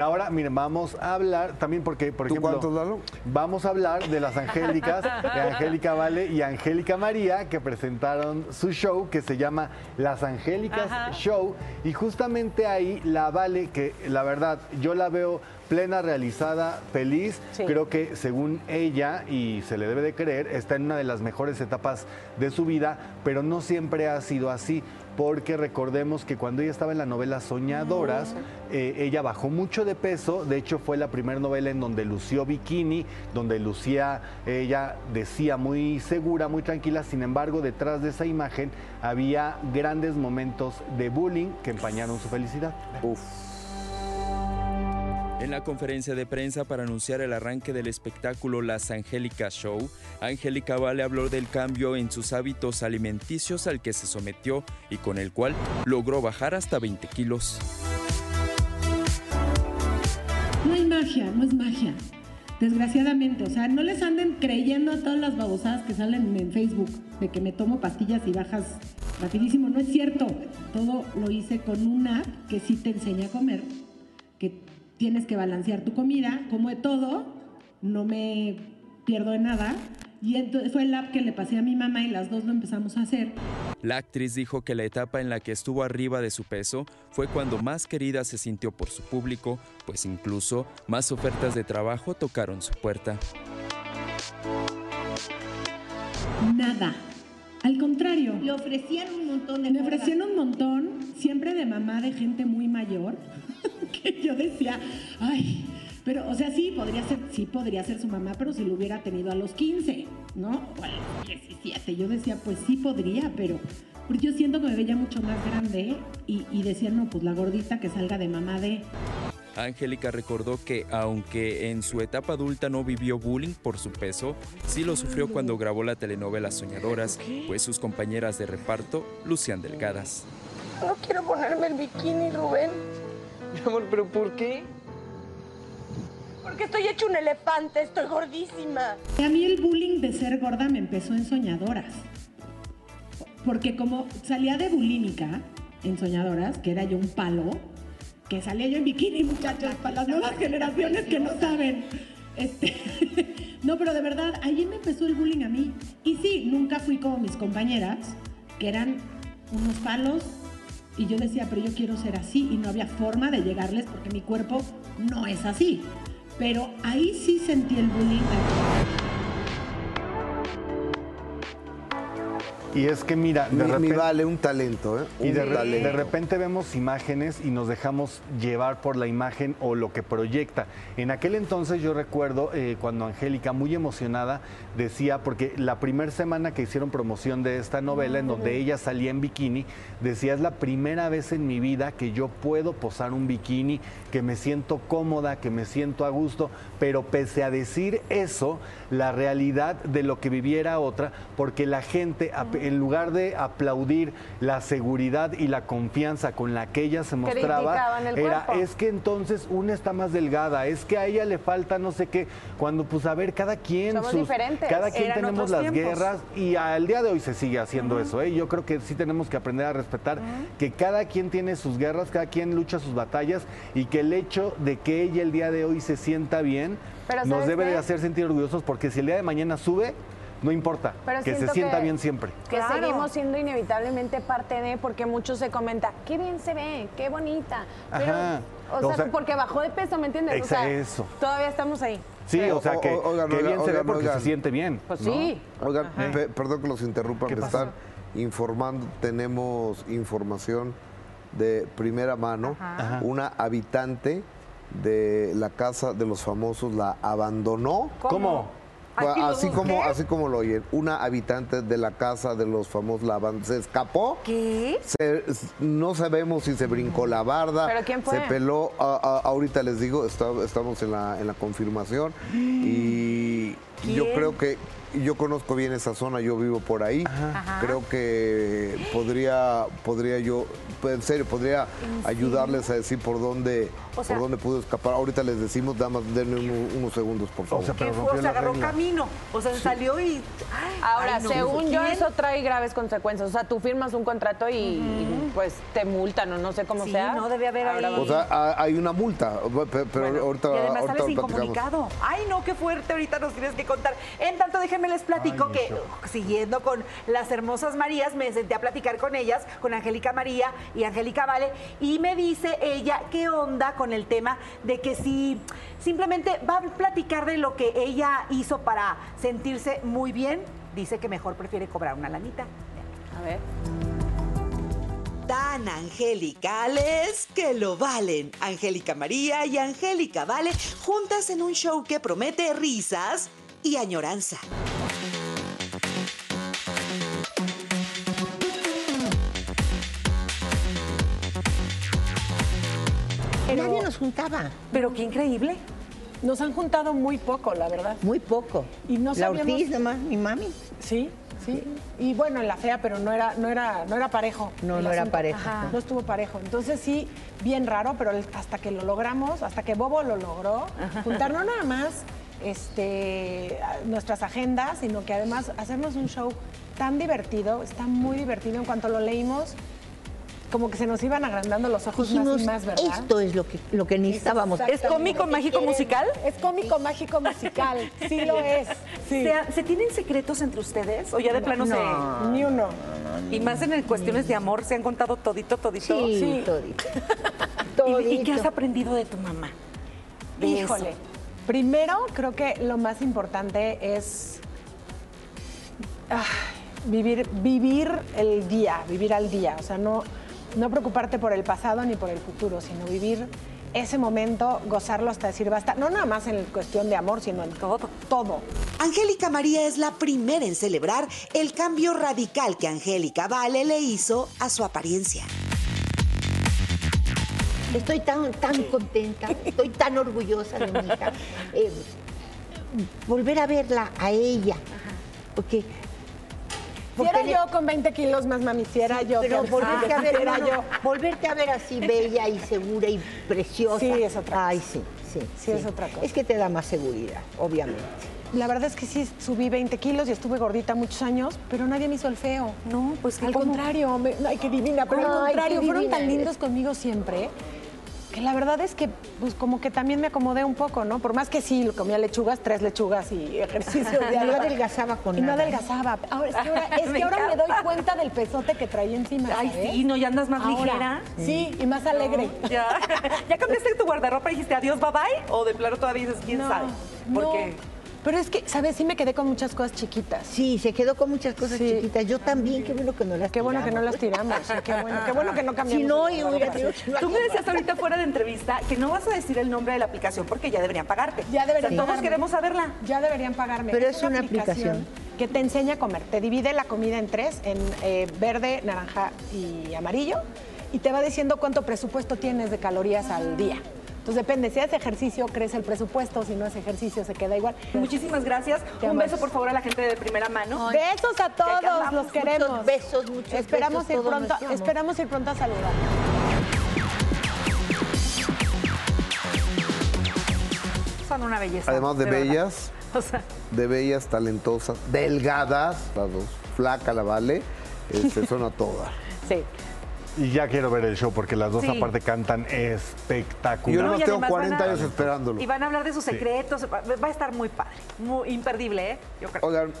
Ahora, miren, vamos a hablar también porque, por ¿Tú ejemplo, cuántos, Lalo? vamos a hablar de las Angélicas, de Angélica Vale y Angélica María, que presentaron su show que se llama Las Angélicas Ajá. Show. Y justamente ahí la Vale, que la verdad, yo la veo plena, realizada, feliz. Sí. Creo que según ella, y se le debe de creer, está en una de las mejores etapas de su vida, pero no siempre ha sido así, porque recordemos que cuando ella estaba en la novela Soñadoras, eh, ella bajó mucho de peso, de hecho fue la primera novela en donde lució bikini, donde lucía, ella decía muy segura, muy tranquila, sin embargo detrás de esa imagen había grandes momentos de bullying que empañaron su felicidad. Uf. En la conferencia de prensa para anunciar el arranque del espectáculo Las Angélicas Show, Angélica Vale habló del cambio en sus hábitos alimenticios al que se sometió y con el cual logró bajar hasta 20 kilos. No hay magia, no es magia. Desgraciadamente, o sea, no les anden creyendo a todas las babosadas que salen en Facebook de que me tomo pastillas y bajas rapidísimo. No es cierto. Todo lo hice con una app que sí te enseña a comer, tienes que balancear tu comida, como de todo, no me pierdo de nada. Y entonces fue el app que le pasé a mi mamá y las dos lo empezamos a hacer. La actriz dijo que la etapa en la que estuvo arriba de su peso fue cuando más querida se sintió por su público, pues incluso más ofertas de trabajo tocaron su puerta. Nada. Al contrario. Le ofrecían un montón de Me ofrecían un montón, siempre de mamá de gente muy mayor, que yo decía, ay, pero, o sea, sí, podría ser, sí podría ser su mamá, pero si lo hubiera tenido a los 15, ¿no? O a los 17. Yo decía, pues sí podría, pero porque yo siento que me veía mucho más grande y, y decía, no, pues la gordita que salga de mamá de... Angélica recordó que aunque en su etapa adulta no vivió bullying por su peso, sí lo sufrió cuando grabó la telenovela Soñadoras, pues sus compañeras de reparto lucían delgadas. No quiero ponerme el bikini, Rubén. Mi amor, ¿pero por qué? Porque estoy hecho un elefante, estoy gordísima. A mí el bullying de ser gorda me empezó en Soñadoras. Porque como salía de bulímica en Soñadoras, que era yo un palo, que salía yo en bikini, muchachos, para las nuevas generaciones que no saben. Este, no, pero de verdad, ahí me empezó el bullying a mí. Y sí, nunca fui como mis compañeras, que eran unos palos, y yo decía, pero yo quiero ser así, y no había forma de llegarles porque mi cuerpo no es así. Pero ahí sí sentí el bullying. Y es que mira, de Mi, mi repente... vale un talento, ¿eh? Y Un de, re- talento. de repente vemos imágenes y nos dejamos llevar por la imagen o lo que proyecta. En aquel entonces yo recuerdo eh, cuando Angélica, muy emocionada, decía, porque la primera semana que hicieron promoción de esta novela, en donde ella salía en bikini, decía, es la primera vez en mi vida que yo puedo posar un bikini, que me siento cómoda, que me siento a gusto, pero pese a decir eso, la realidad de lo que viviera otra, porque la gente, ap- en lugar de aplaudir la seguridad y la confianza con la que ella se mostraba, el era, cuerpo. es que entonces una está más delgada, es que a ella le falta no sé qué, cuando pues a ver, cada quien, Somos diferentes. cada quien Eran tenemos las tiempos. guerras y al día de hoy se sigue haciendo eso, ¿eh? yo creo que sí tenemos que aprender a respetar que cada quien tiene sus guerras, cada quien lucha sus batallas y que el hecho de que ella el día de hoy se sienta bien Pero nos ¿sabes debe de hacer sentir orgullosos porque si el día de mañana sube, no importa, Pero que se sienta que- bien siempre. Que Claro. seguimos siendo inevitablemente parte de, porque mucho se comenta, qué bien se ve, qué bonita. Pero, Ajá. o, O sea, sea, porque bajó de peso, ¿me entiendes? O exa- sea, eso. Todavía estamos ahí. Sí, o sea, o- que, o- oigan, que oigan, bien se ve porque oigan. se siente bien. Pues ¿no? sí. Oigan, pe- perdón que los interrumpa, ¿Qué me están informando, tenemos información de primera mano. Ajá. Una habitante de la casa de los famosos la abandonó. ¿Cómo? Así como, así como lo oyen, una habitante de la casa de los famosos la abandonó. Se escapó. ¿Qué? Se- no sabemos si se brincó la barda. ¿Pero quién fue? Se peló. a- a- ahorita les digo, está- estamos en la, en la confirmación. Y y yo creo que yo conozco bien esa zona, yo vivo por ahí. Creo que podría, podría yo, pues, en serio, podría ayudarles a decir por dónde, O sea- por dónde pudo escapar. Ahorita les decimos, damas, denme uno- unos segundos, por favor. sea, ¿Qué pero fue? rompió O sea, agarró regla. camino. O sea, salió y. Ay, Ahora, ay, no, según yo, eso trae graves consecuencias. O sea, tú firmas un contrato y, y, pues te multan o no sé cómo Sí, sea. no debe haber Ahora ahí- o sea, ha- hay una multa, pe- pero Bueno, ahorita, y además ahorita sales incomunicado. Ay, no, qué fuerte, ahorita nos tienes que contar. En tanto, déjenme les platico Ay, que, siguiendo con las hermosas Marías, me senté a platicar con ellas, con Angélica María y Angélica Vale, y me dice ella qué onda con el tema de que si simplemente va a platicar de lo que ella hizo para sentirse muy bien, dice que mejor prefiere cobrar una lanita. A ver. Tan angelicales que lo valen. Angélica María y Angélica Vale juntas en un show que promete risas y añoranza. Nadie nos juntaba, Pero qué increíble. Nos han juntado muy poco, la verdad. muy poco. Y no La sabíamos- Ortiz nomás, mi mami. Sí, sí. Y bueno, en la fea, pero no era, no era, no era parejo. No, no era parejo, Ajá. no. Estuvo parejo. Entonces sí, bien raro, pero hasta que lo logramos, hasta que Bobo lo logró, juntar no nada más este, nuestras agendas, sino que además hacernos un show tan divertido, está muy divertido. En cuanto lo leímos, como que se nos iban agrandando los ojos Dijimos, más y más, ¿verdad? esto es lo que, lo que necesitábamos. ¿Es cómico, mágico, musical? Es cómico, mágico, musical. Sí lo es. Sí. ¿Se, se tienen secretos entre ustedes? ¿O ya de plano se.? Ni uno. Y más en cuestiones de amor, ¿se han contado todito, todito? Sí, Sí. todito. ¿Y, y qué has Todito. aprendido de tu mamá? De Híjole. eso. Primero, creo que lo más importante es ah, vivir, vivir el día, vivir al día. O sea, no, no preocuparte por el pasado ni por el futuro, sino vivir ese momento, gozarlo hasta decir basta. No nada más en cuestión de amor, sino en todo. Todo. Angélica María es la primera en celebrar el cambio radical que Angélica Vale le hizo a su apariencia. Estoy tan, tan contenta, estoy tan orgullosa de mi hija. Eh, volver a verla a ella. Porque. Si era yo con 20 kilos más mami, si era yo. Pero que- volverte a ver, era no, yo. volverte a ver así bella y segura y preciosa. Sí, es otra Ay, sí, sí. Sí, es otra cosa. Es que te da más seguridad, obviamente. La verdad es que sí subí 20 kilos y estuve gordita muchos años, pero nadie me hizo el feo. No, pues que Al cómo- contrario, me- ay, qué divina, pero al contrario, fueron tan eres. lindos conmigo siempre. Que la verdad es que, pues como que también me acomodé un poco, ¿no? Por más que sí, comía lechugas, tres lechugas y ejercicio Y no adelgazaba con Y no adelgazaba. Ahora, es que ahora, es Me que ahora me doy cuenta del pesote que traía encima, Ay, ¿sabes? sí, no, ya andas más Ahora, ligera. Sí, y más alegre. Ya. ¿Ya cambiaste tu guardarropa y dijiste adiós, bye bye? ¿O de plano todavía dices quién No, sabe? no. Pero es que, ¿sabes? Sí me quedé con muchas cosas chiquitas. Sí, se quedó con muchas cosas Sí. chiquitas. Yo también, qué bueno que no las Qué bueno que no las tiramos. tiramos. sí, qué, bueno, qué bueno que no cambiamos. Si no, yo hubiera que Tú me decías ahorita fuera de entrevista que no vas a decir el nombre de la aplicación porque ya deberían pagarte. Ya deberían O sea, Todos pagarme. queremos saberla. Ya deberían pagarme. Pero es una aplicación. que te enseña a comer. Te divide la comida en tres, en eh, verde, naranja y amarillo, y te va diciendo cuánto presupuesto tienes de calorías al día. Entonces depende, si haces ejercicio, crece el presupuesto, si no es ejercicio, se queda igual. Muchísimas gracias. Te Un beso, por favor, a la gente de primera mano. Besos a todos, los queremos. Muchos besos, muchos esperamos besos, ir pronto, esperamos ir pronto a saludar. Son una belleza. Además de, bellas, O sea, de bellas, talentosas, delgadas, las dos, flaca la vale, este, son a todas. Sí. Y ya quiero ver el show porque las dos Sí. aparte cantan Yo espectacular. nomás y tengo además 40 van a- años esperándolo. y van a hablar de sus secretos. Va va a estar muy padre. Muy imperdible, ¿eh? Yo creo. Oigan,